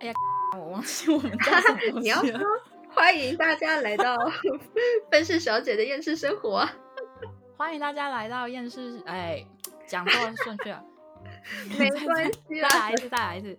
哎呀，我忘记我们叫什么你要说。欢迎大家来到 分饰小姐的厌世生活。欢迎大家来到厌世，哎，讲错顺序了，没 关系啦再来一次，再来一次。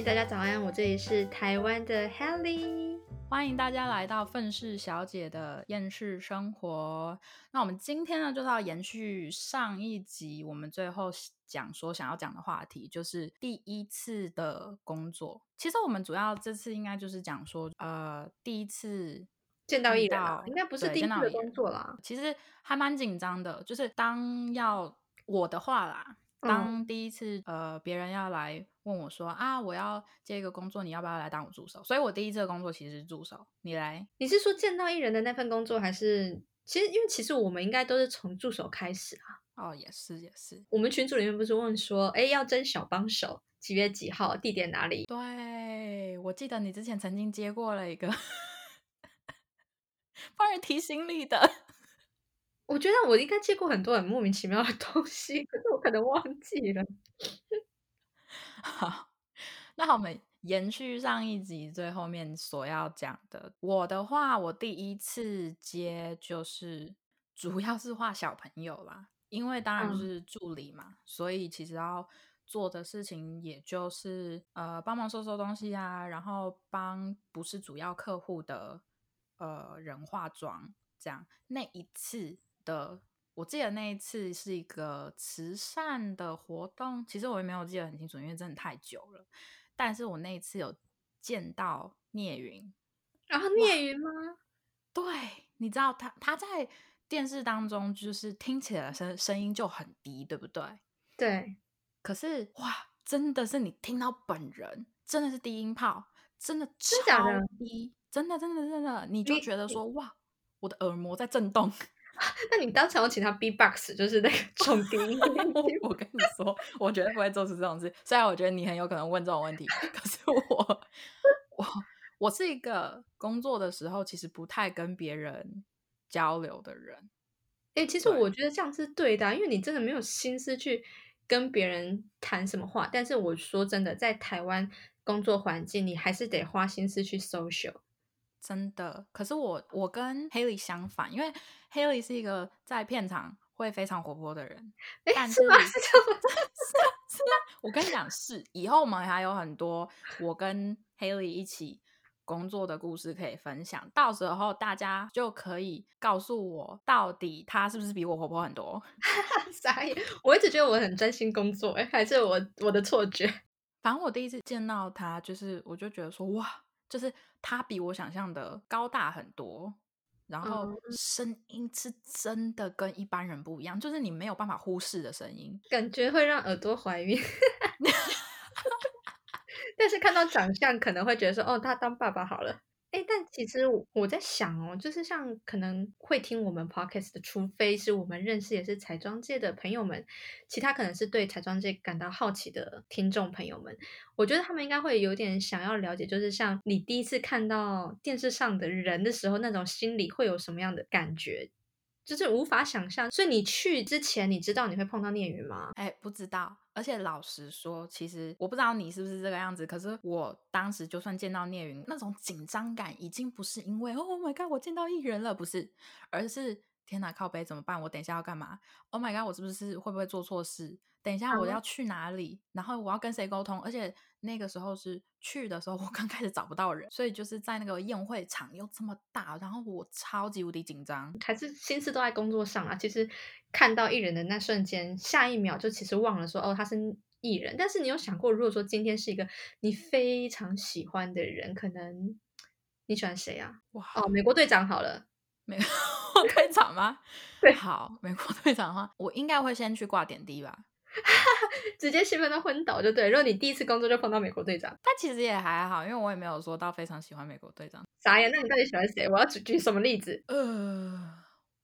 嗨，大家早安，我这里是台湾的 Helly。欢迎大家来到愤世小姐的厌世生活。那我们今天呢，就是要延续上一集我们最后讲说想要讲的话题，就是第一次的工作。其实我们主要这次应该就是讲说，呃，第一次见到艺遇到，人啊应该不是第一次工作啦。其实还蛮紧张的，就是当要我的话啦，嗯当第一次、呃别人要来问我说啊，我要接一个工作，你要不要来当我助手？所以我第一次的工作其实是助手，你来。你是说见到艺人的那份工作，还是其实因为其实我们应该都是从助手开始啊。哦，也是也是，我们群组里面不是问说，哎，要征小帮手，几月几号，地点哪里？对我记得你之前曾经接过了一个 帮人提行李的，我觉得我应该接过很多很莫名其妙的东西，可是我可能忘记了。好，那我们延续上一集最后面所要讲的。我的话，我第一次接就是主要是画小朋友啦，因为当然是助理嘛，所以其实要做的事情也就是呃帮忙收收东西啊，然后帮不是主要客户的呃人化妆，这样。那一次的。我记得那一次是一个慈善的活动，其实我也没有记得很清楚，因为真的太久了。但是我那一次有见到聂云，然后聂云吗？对，你知道他他在电视当中就是听起来声声音就很低，对不对？对，可是哇，真的是你听到本人，真的是低音炮，真的超低，真的真的真的，你就你觉得说哇，我的耳膜在震动。那你当场要请他 B-box，就是那个 重低音我跟你 说，我绝对不会做出这种事。虽然我觉得你很有可能问这种问题，可是我我我是一个工作的时候其实不太跟别人交流的人。哎、其实我觉得这样是对的啊、因为你真的没有心思去跟别人谈什么话。但是我说真的，在台湾工作环境，你还是得花心思去 social。真的，可是我我跟 Haley 相反，因为 Haley 是一个在片场会非常活泼的人，哎、但是吗？是 是我跟你讲是，以后我们还有很多我跟 Haley 一起工作的故事可以分享，到时候大家就可以告诉我，到底他是不是比我活泼很多。傻眼！我一直觉得我很专心工作、哎，还是我我的错觉？反正我第一次见到他，就是我就觉得说哇，就是他比我想象的高大很多，然后嗯声音是真的跟一般人不一样，就是你没有办法忽视的声音。感觉会让耳朵怀孕。但是看到长相，可能会觉得说，哦，他当爸爸好了。哎，但其实我在想哦，就是像可能会听我们 podcast 的，除非是我们认识也是彩妆界的朋友们，其他可能是对彩妆界感到好奇的听众朋友们，我觉得他们应该会有点想要了解，就是像你第一次看到电视上的人的时候，那种心里会有什么样的感觉，就是无法想象。所以你去之前，你知道你会碰到聂云吗？哎，不知道。而且老实说，其实我不知道你是不是这个样子。可是我当时就算见到聂云，那种紧张感已经不是因为 “Oh my god”，我见到艺人了，不是，而是天哪，靠背怎么办？我等一下要干嘛？Oh my god，我是不是会不会做错事？等一下我嗯要去哪里？然后我要跟谁沟通？而且那个时候是去的时候，我刚开始找不到人，所以就是在那个宴会场又这么大，然后我超级无敌紧张。还是心思都在工作上啊。其实看到艺人的那瞬间，下一秒就其实忘了说哦他是艺人。但是你有想过，如果说今天是一个你非常喜欢的人，可能你喜欢谁啊？哇，哦，美国队长好了。美国 队长吗？对好，美国队长的话，我应该会先去挂点滴吧。直接兴奋到昏倒就对。如果你第一次工作就碰到美国队长，但其实也还好，因为我也没有说到非常喜欢美国队长。傻眼。那你到底喜欢谁？我要举举什么例子？呃，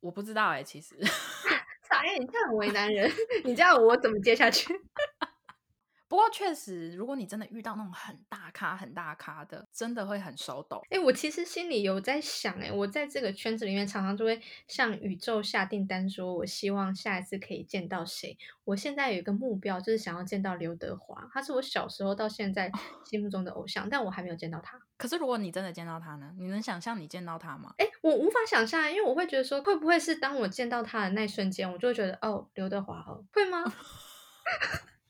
我不知道哎、其实 傻眼，你这样很为难人，你这样我怎么接下去？不过确实，如果你真的遇到那种很大咖、很大咖的，真的会很手抖。哎，我其实心里有在想，哎，我在这个圈子里面常常就会向宇宙下订单，说我希望下一次可以见到谁。我现在有一个目标，就是想要见到刘德华，他是我小时候到现在心目中的偶像，但我还没有见到他。可是如果你真的见到他呢？你能想象你见到他吗？哎，我无法想象，因为我会觉得说，会不会是当我见到他的那一瞬间，我就会觉得，哦，刘德华哦，会吗？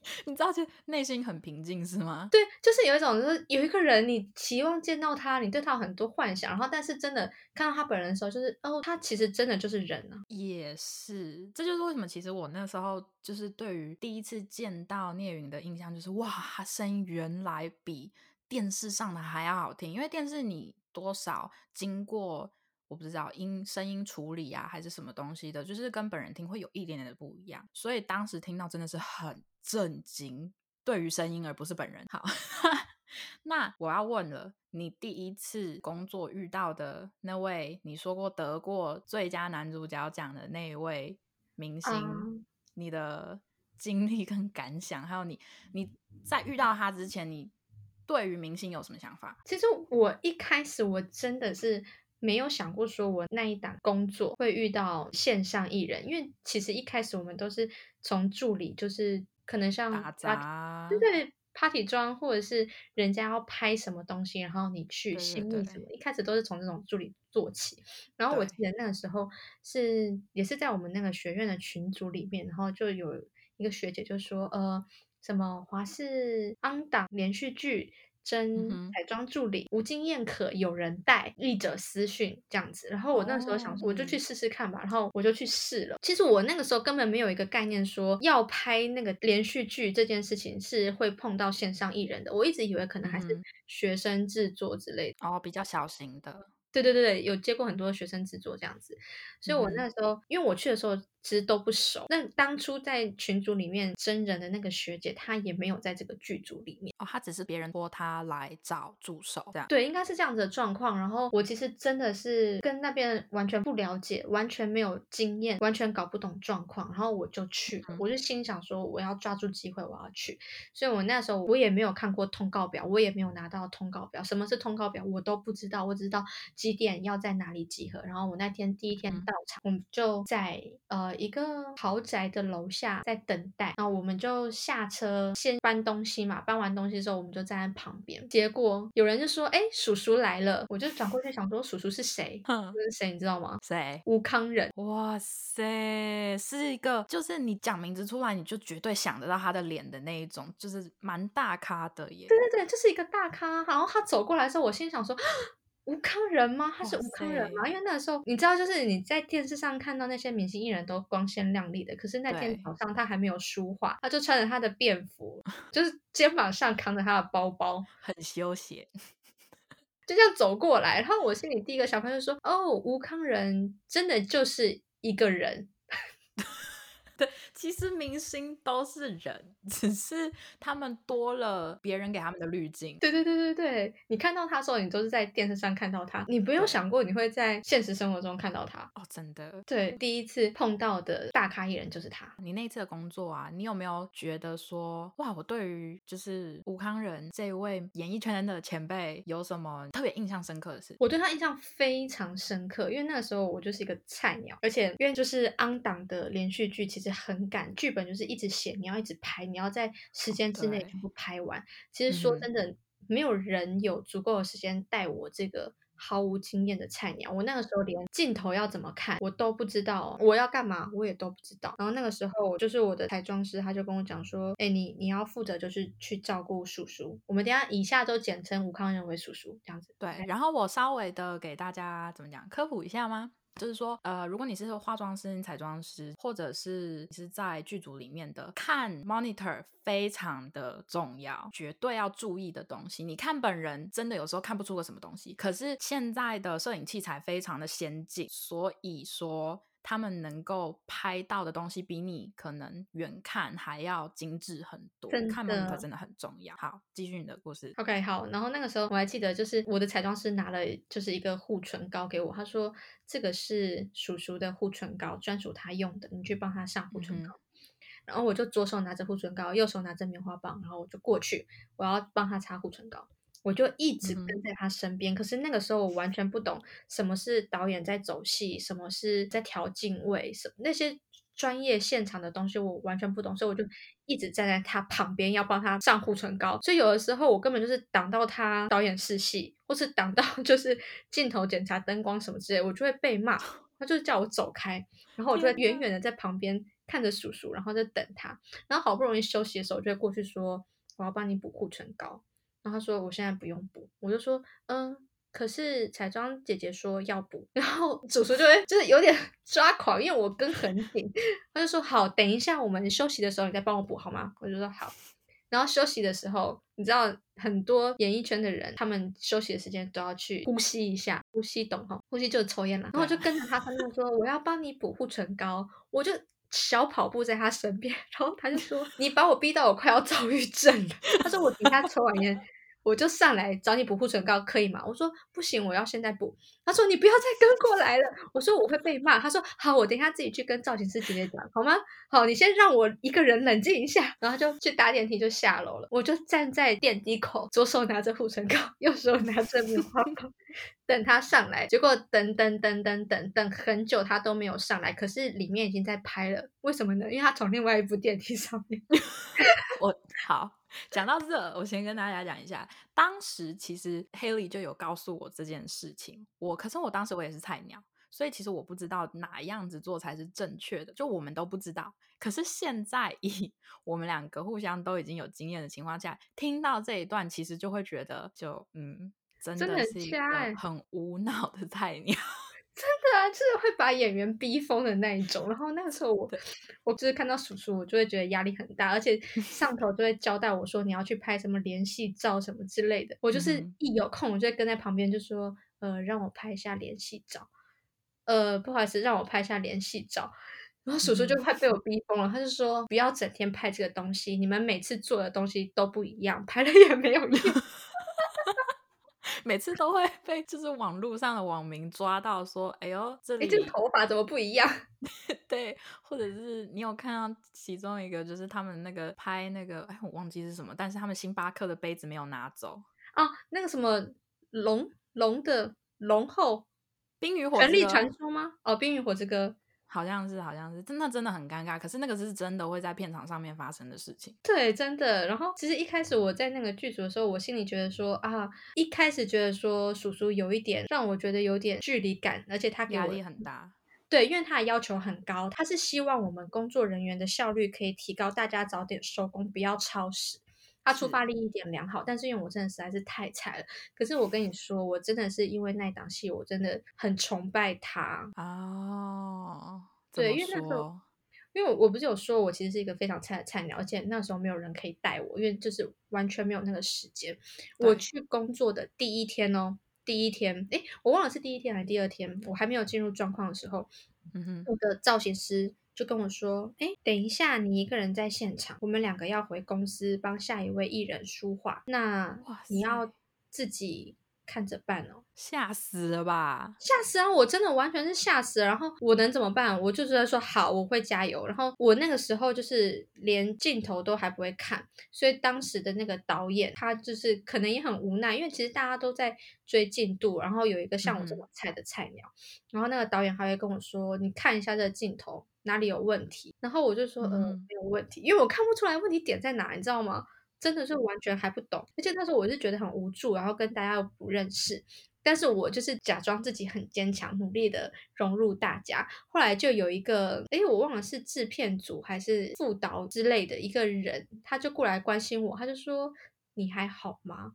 你知道，就内心很平静，是吗？对，就是有一种，就是有一个人，你期望见到他，你对他有很多幻想，然后但是真的看到他本人的时候，就是哦，他其实真的就是人啊。也是，这就是为什么，其实我那时候就是对于第一次见到聂云的印象，就是哇，他声音原来比电视上的还要好听，因为电视你多少经过。我不知道音声音处理啊，还是什么东西的，就是跟本人听会有一点点的不一样，所以当时听到真的是很震惊，对于声音而不是本人。好，那我要问了，你第一次工作遇到的那位，你说过得过最佳男主角奖的那一位明星，你的经历跟感想，还有你你在遇到他之前，你对于明星有什么想法？其实我一开始我真的是。没有想过说我那一档工作会遇到线上艺人，因为其实一开始我们都是从助理，就是可能像打杂，对对，party 装或者是人家要拍什么东西，然后你去新密什么，一开始都是从这种助理做起。然后我记得那个时候是也是在我们那个学院的群组里面，然后就有一个学姐就说，呃，什么华视安档连续剧。真彩妆助理无经验可有人带，译者私讯这样子。然后我那时候想说，我就去试试看吧。然后我就去试了。其实我那个时候根本没有一个概念，说要拍那个连续剧这件事情是会碰到线上艺人的。我一直以为可能还是学生制作之类的，哦，比较小型的。对对对对，有接过很多学生制作这样子。所以我那时候，因为我去的时候。其实都不熟。那当初在群组里面真人的那个学姐，她也没有在这个剧组里面哦，她只是别人托她来找助手这样。对，应该是这样子的状况。然后我其实真的是跟那边完全不了解，完全没有经验，完全搞不懂状况。然后我就去，我就心想说我要抓住机会，我要去。所以我那时候我也没有看过通告表，我也没有拿到通告表。什么是通告表，我都不知道。我只知道几点要在哪里集合。然后我那天第一天到场，我们就在呃。一个豪宅的楼下在等待，然后我们就下车先搬东西嘛。搬完东西之后，我们就站在旁边。结果有人就说：“哎，叔叔来了。”我就转过去想说：“叔叔是谁？是谁？你知道吗？谁？吴康仁。哇塞，是一个就是你讲名字出来，你就绝对想得到他的脸的那一种，就是蛮大咖的耶。对对对，就是一个大咖。然后他走过来的时候，我心想说。吴康仁吗？他是吴康仁吗？因为那时候，你知道，就是你在电视上看到那些明星艺人都光鲜亮丽的，可是那天早上他还没有梳化，他就穿着他的便服，就是肩膀上扛着他的包包，很休闲，就这样走过来。然后我心里第一个想法就说：“哦，吴康仁真的就是一个人。”对，其实明星都是人，只是他们多了别人给他们的滤镜。对对对对对，你看到他的时候，你都是在电视上看到他，你不用想过你会在现实生活中看到他。哦，真的。对，第一次碰到的大咖艺人就是他。你那次的工作啊，你有没有觉得说，哇，我对于就是吴康仁这位演艺圈的前辈有什么特别印象深刻的事？我对他印象非常深刻，因为那个时候我就是一个菜鸟，而且因为就是安档的连续剧，其实。很赶，剧本就是一直写，你要一直拍，你要在时间之内全部拍完。其实说真的，没有人有足够的时间带我这个毫无经验的菜鸟。我那个时候连镜头要怎么看我都不知道，我要干嘛我也都不知道。然后那个时候就是我的彩妆师，他就跟我讲说：“哎，你你要负责就是去照顾叔叔。我们等下以下都简称吴康仁为叔叔这样子。”对，然后我稍微的给大家怎么讲科普一下吗？就是说，呃，如果你是化妆师、彩妆师，或者是你是在剧组里面的，看 monitor 非常的重要，绝对要注意的东西。你看本人真的有时候看不出个什么东西，可是现在的摄影器材非常的先进，所以说。他们能够拍到的东西比你可能远看还要精致很多，看 monitor 真的很重要。好，继续你的故事。OK，好。然后那个时候我还记得，就是我的彩妆师拿了就是一个护唇膏给我，他说这个是叔叔的护唇膏，专属他用的，你去帮他上护唇膏。然后我就左手拿着护唇膏，右手拿着棉花棒，然后我就过去，我要帮他擦护唇膏。我就一直跟在他身边，可是那个时候我完全不懂什么是导演在走戏，什么是在调镜位，什那些专业现场的东西我完全不懂，所以我就一直站在他旁边要帮他上护唇膏。所以有的时候我根本就是挡到他导演试戏，或是挡到 就是镜头检查灯光什么之类，我就会被骂。他就是叫我走开，然后我就远远的在旁边看着叔叔，然后在等他。然后好不容易休息的时候，我就会过去说我要帮你补护唇膏。然后他说我现在不用补，我就说嗯，可是彩妆姐姐说要补，然后主厨就会就是有点 抓狂，因为我跟很紧，他就说好，等一下我们休息的时候你再帮我补好吗？我就说好。然后休息的时候，你知道很多演艺圈的人，他们休息的时间都要去呼吸一下，呼吸懂哈？呼吸就是抽烟了。然后就跟着他，他就说我要帮你补护唇膏，我就。小跑步在他身边，然后他就说：“你把我逼到我快要躁郁症了。”他说：“我等下抽完烟。”我就上来找你补护唇膏，可以吗？我说不行，我要现在补。他说你不要再跟过来了。我说我会被骂。他说好，我等一下自己去跟造型师姐姐讲，好吗？好，你先让我一个人冷静一下。然后就去搭电梯，就下楼了。我就站在电梯口，左手拿着护唇膏，右手拿着棉花 棒，等他上来。结果等等等等等等很久，他都没有上来。可是里面已经在拍了，为什么呢？因为他从另外一部电梯上面。我好。讲到这，我先跟大家讲一下，当时其实 Haley 就有告诉我这件事情。我可是我当时我也是菜鸟，所以其实我不知道哪样子做才是正确的，就我们都不知道。可是现在以我们两个互相都已经有经验的情况下，听到这一段，其实就会觉得，就嗯，真的是一个很无脑的菜鸟。真的啊，就是会把演员逼疯的那一种。然后那个时候我，我就是看到叔叔，我就会觉得压力很大，而且上头就会交代我说你要去拍什么联系照什么之类的。我就是一有空，我就会跟在旁边就说，呃，让我拍一下联系照。呃，不好意思，让我拍一下联系照。然后叔叔就快被我逼疯了，他就说不要整天拍这个东西，你们每次做的东西都不一样，拍了也没有用。每次都会被就是网络上的网民抓到说，哎呦，这里这个头发怎么不一样？对，或者是你有看到其中一个，就是他们那个拍那个，哎，我忘记是什么，但是他们星巴克的杯子没有拿走啊，那个什么龙龙的龙后冰与火权力传说吗？哦，冰与火之歌。好像是，好像是，真的，真的很尴尬。可是那个是真的会在片场上面发生的事情。对，真的。然后其实一开始我在那个剧组的时候，我心里觉得说啊，一开始觉得说叔叔有一点让我觉得有点距离感，而且他压力很大。对，因为他的要求很高，他是希望我们工作人员的效率可以提高，大家早点收工，不要超时。他出发力一点良好，但是因为我真的实在是太菜了。可是我跟你说，我真的是因为那档戏，我真的很崇拜他哦。对，因为那时候，因为我不是有说，我其实是一个非常菜的菜鸟，而且那时候没有人可以带我，因为就是完全没有那个时间。我去工作的第一天哦，第一天，哎，我忘了是第一天还是第二天，我还没有进入状况的时候，嗯哼，我的造型师。就跟我说，哎，等一下，你一个人在现场，我们两个要回公司帮下一位艺人梳化，那你要自己看着办哦。吓死了吧！吓死啊！我真的完全是吓死了。然后我能怎么办？我就直接说好，我会加油。然后我那个时候就是连镜头都还不会看，所以当时的那个导演他就是可能也很无奈，因为其实大家都在追进度。然后有一个像我这么菜的菜鸟，然后那个导演还会跟我说：“你看一下这个镜头哪里有问题。”然后我就说：“嗯，没有问题，因为我看不出来问题点在哪，你知道吗？真的是完全还不懂。而且那时候我是觉得很无助，然后跟大家又不认识。”但是我就是假装自己很坚强，努力的融入大家。后来就有一个，哎，我忘了是制片组还是副导之类的一个人，他就过来关心我，他就说：“你还好吗？”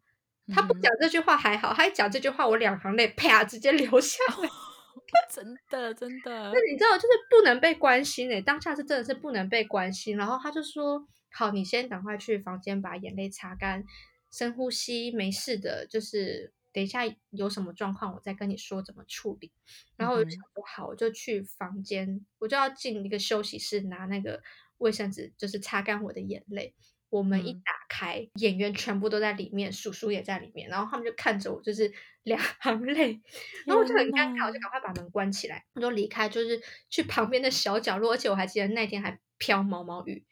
他不讲这句话还好，他一讲这句话，我两行泪啪直接流下来。真的，真的。那你知道，就是不能被关心诶，当下是真的是不能被关心。然后他就说：“好，你先赶快去房间把眼泪擦干，深呼吸，没事的。”就是。等一下有什么状况，我再跟你说怎么处理。然后我就想说好，我就去房间，我就要进一个休息室拿那个卫生纸，就是擦干我的眼泪。我们一打开，演员全部都在里面，叔叔也在里面，然后他们就看着我，就是两行泪，然后我就很尴尬，我就赶快把门关起来，我就离开，就是去旁边的小角落。而且我还记得那天还飘毛毛雨，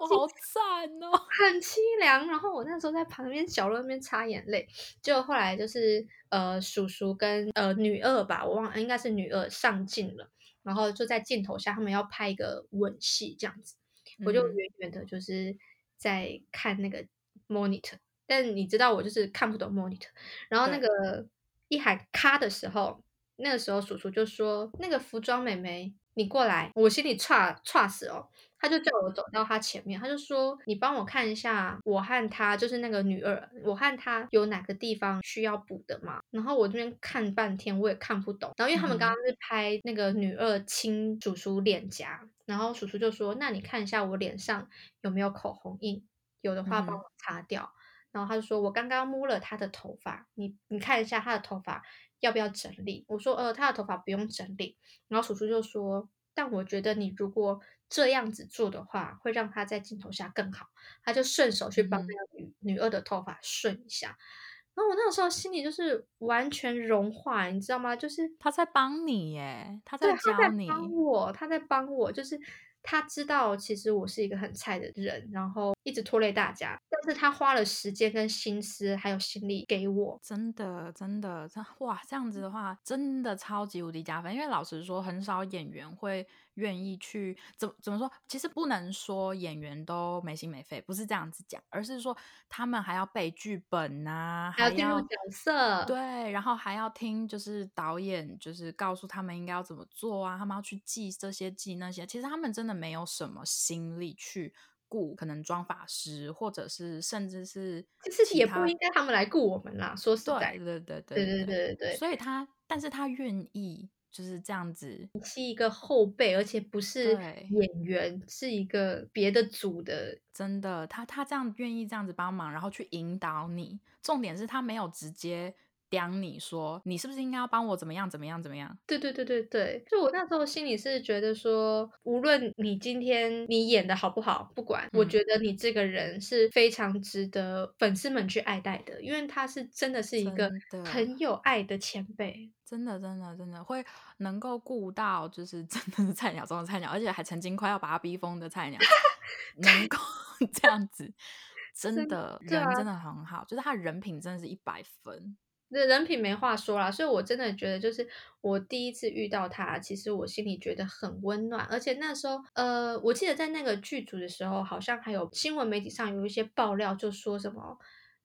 我好惨哦，很凄凉。然后我那时候在旁边角落那边擦眼泪，结果后来就是呃叔叔跟呃女二吧，我忘了应该是女二上镜了，然后就在镜头下他们要拍一个吻戏这样子，我就嗯远远的就是在看那个 monitor，但你知道我就是看不懂 monitor，然后那对个一喊咔的时候，那个时候叔叔就说：“那个服装妹妹，你过来。”我心里差差死哦，他就叫我走到他前面，他就说：“你帮我看一下，我和他就是那个女二，我和他有哪个地方需要补的吗？”然后我这边看半天，我也看不懂。然后因为他们刚刚是拍那个女二亲叔叔脸颊，然后叔叔就说：“那你看一下我脸上有没有口红印，有的话帮我擦掉。然后他就说：“我刚刚摸了他的头发，你你看一下他的头发要不要整理？”我说：“呃，他的头发不用整理。”然后叔叔就说：“但我觉得你如果这样子做的话，会让他在镜头下更好。”他就顺手去帮那个女、女二的头发顺一下。然后我那个时候心里就是完全融化，你知道吗？就是他在帮你耶，他对，在他在教你，帮我，他在帮我，就是他知道其实我是一个很菜的人，然后一直拖累大家，但是他花了时间跟心思还有心力给我。真的，真的，这哇，这样子的话，真的超级无敌加分。因为老实说，很少演员会愿意去怎么怎么说？其实不能说演员都没心没肺，不是这样子讲，而是说他们还要背剧本呐、还要进入角色，对，然后还要听，就是导演就是告诉他们应该要怎么做啊，他们要去记这些记那些，其实他们真的没有什么心力去顾可能妆法师，或者是甚至是这事情也不应该他们来雇我们啦。说实在对，对对对对对对对对，所以他，但是他愿意就是这样子，你是一个后辈，而且不是演员，是一个别的组的。真的，他他这样愿意这样子帮忙，然后去引导你。重点是他没有直接刁你说你是不是应该要帮我怎么样怎么样怎么样。对对对对对，就我那时候心里是觉得说，无论你今天你演的好不好，不管，我嗯觉得你这个人是非常值得粉丝们去爱戴的，因为他是真的是一个很有爱的前辈。真的，真的，真的会能够顾到，就是真的是菜鸟中的菜鸟，而且还曾经快要把他逼疯的菜鸟，能够 这样子，真真的人真的很好，就是他人品真的是一百分。这人品没话说啦，所以我真的觉得，就是我第一次遇到他，其实我心里觉得很温暖，而且那时候，呃，我记得在那个剧组的时候，好像还有新闻媒体上有一些爆料，就说什么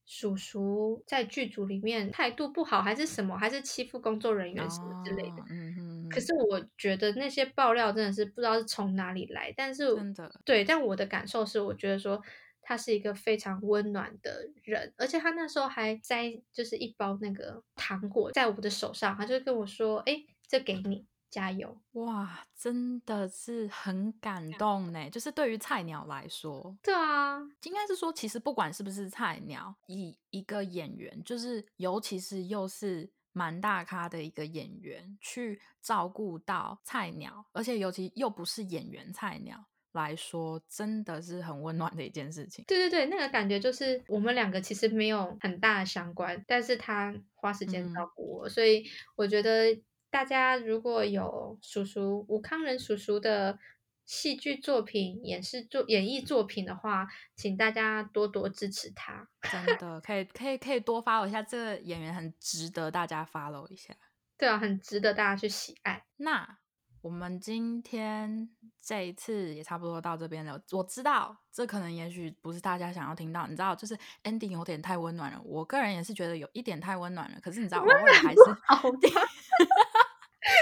叔叔在剧组里面态度不好，还是什么，还是欺负工作人员什么之类的。哦嗯。哼可是。我觉得那些爆料真的是不知道是从哪里来，但是真的。对，但我的感受是，我觉得说他是一个非常温暖的人，而且他那时候还摘就是一包那个糖果在我的手上，他就跟我说：“哎，这给你，加油。哇，真的是很感动呢。就是对于菜鸟来说”，对啊，应该是说，其实不管是不是菜鸟，以一个演员，就是尤其是又是蛮大咖的一个演员，去照顾到菜鸟，而且尤其又不是演员菜鸟来说，真的是很温暖的一件事情。对对对，那个感觉就是我们两个其实没有很大的相关，但是他花时间嗯照顾我，所以我觉得大家如果有叔叔吴康仁叔叔的戏剧作品、演示作、演绎作品的话，请大家多多支持他。真的可以可以可以多 follow 一下这个演员，很值得大家 follow 一下。对啊，很值得大家去喜爱。那我们今天这一次也差不多到这边了。我知道这可能也许不是大家想要听到，你知道，就是 ending 有点太温暖了。我个人也是觉得有一点太温暖了。可是你知道，偶尔还是？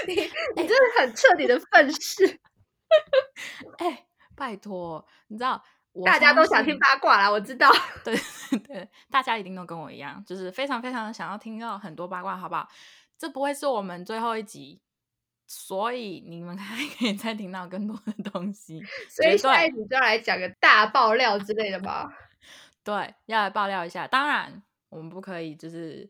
你你真的很彻底的愤世，哎、拜托，你知道，我大家都想听八卦啦，我知道。对对，大家一定都跟我一样，就是非常非常的想要听到很多八卦，好不好？这不会是我们最后一集，所以你们 还可以再听到更多的东西。所以下一集就要来讲个大爆料之类的吧。对，要来爆料一下。当然，我们不可以就是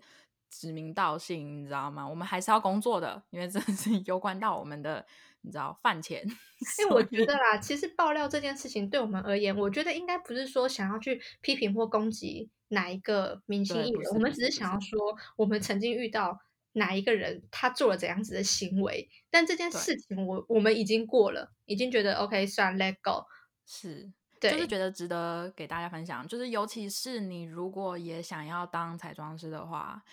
指名道姓，你知道吗？我们还是要工作的，因为这是攸关到我们的，你知道饭钱。因为我觉得啦，其实爆料这件事情对我们而言，我觉得应该不是说想要去批评或攻击哪一个明星艺人，我们只是想要说，我们曾经遇到哪一个人他做了怎样子的行为，但这件事情我我们已经过了，已经觉得 OK 算 let go。是，就是对，觉得值得给大家分享。就是尤其是你如果也想要当彩妆师的话，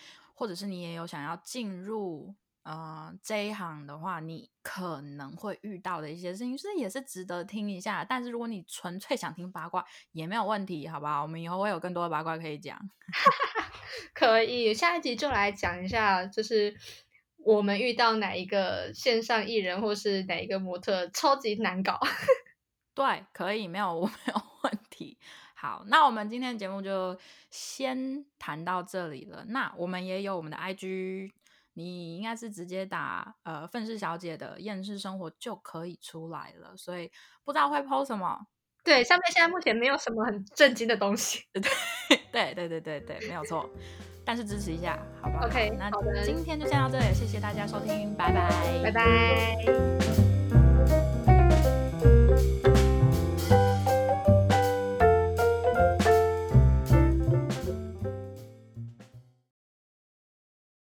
或者是你也有想要进入呃这一行的话，你可能会遇到的一些事情，就是也是值得听一下。但是如果你纯粹想听八卦，也没有问题，好不好？我们以后会有更多的八卦可以讲。可以，下一集就来讲一下，就是我们遇到哪一个线上艺人或是哪一个模特超级难搞。对，可以，没有，我没有问题。好，那我们今天的节目就先谈到这里了。那我们也有我们的 IG，你应该是直接打呃愤世小姐的厌世生活就可以出来了。所以不知道会 PO 什么，对，上面现在目前没有什么很震惊的东西。对对对对对，对没有错。但是支持一下，好不好 OK，那今天就先到这里，谢谢大家收听，拜拜，拜拜。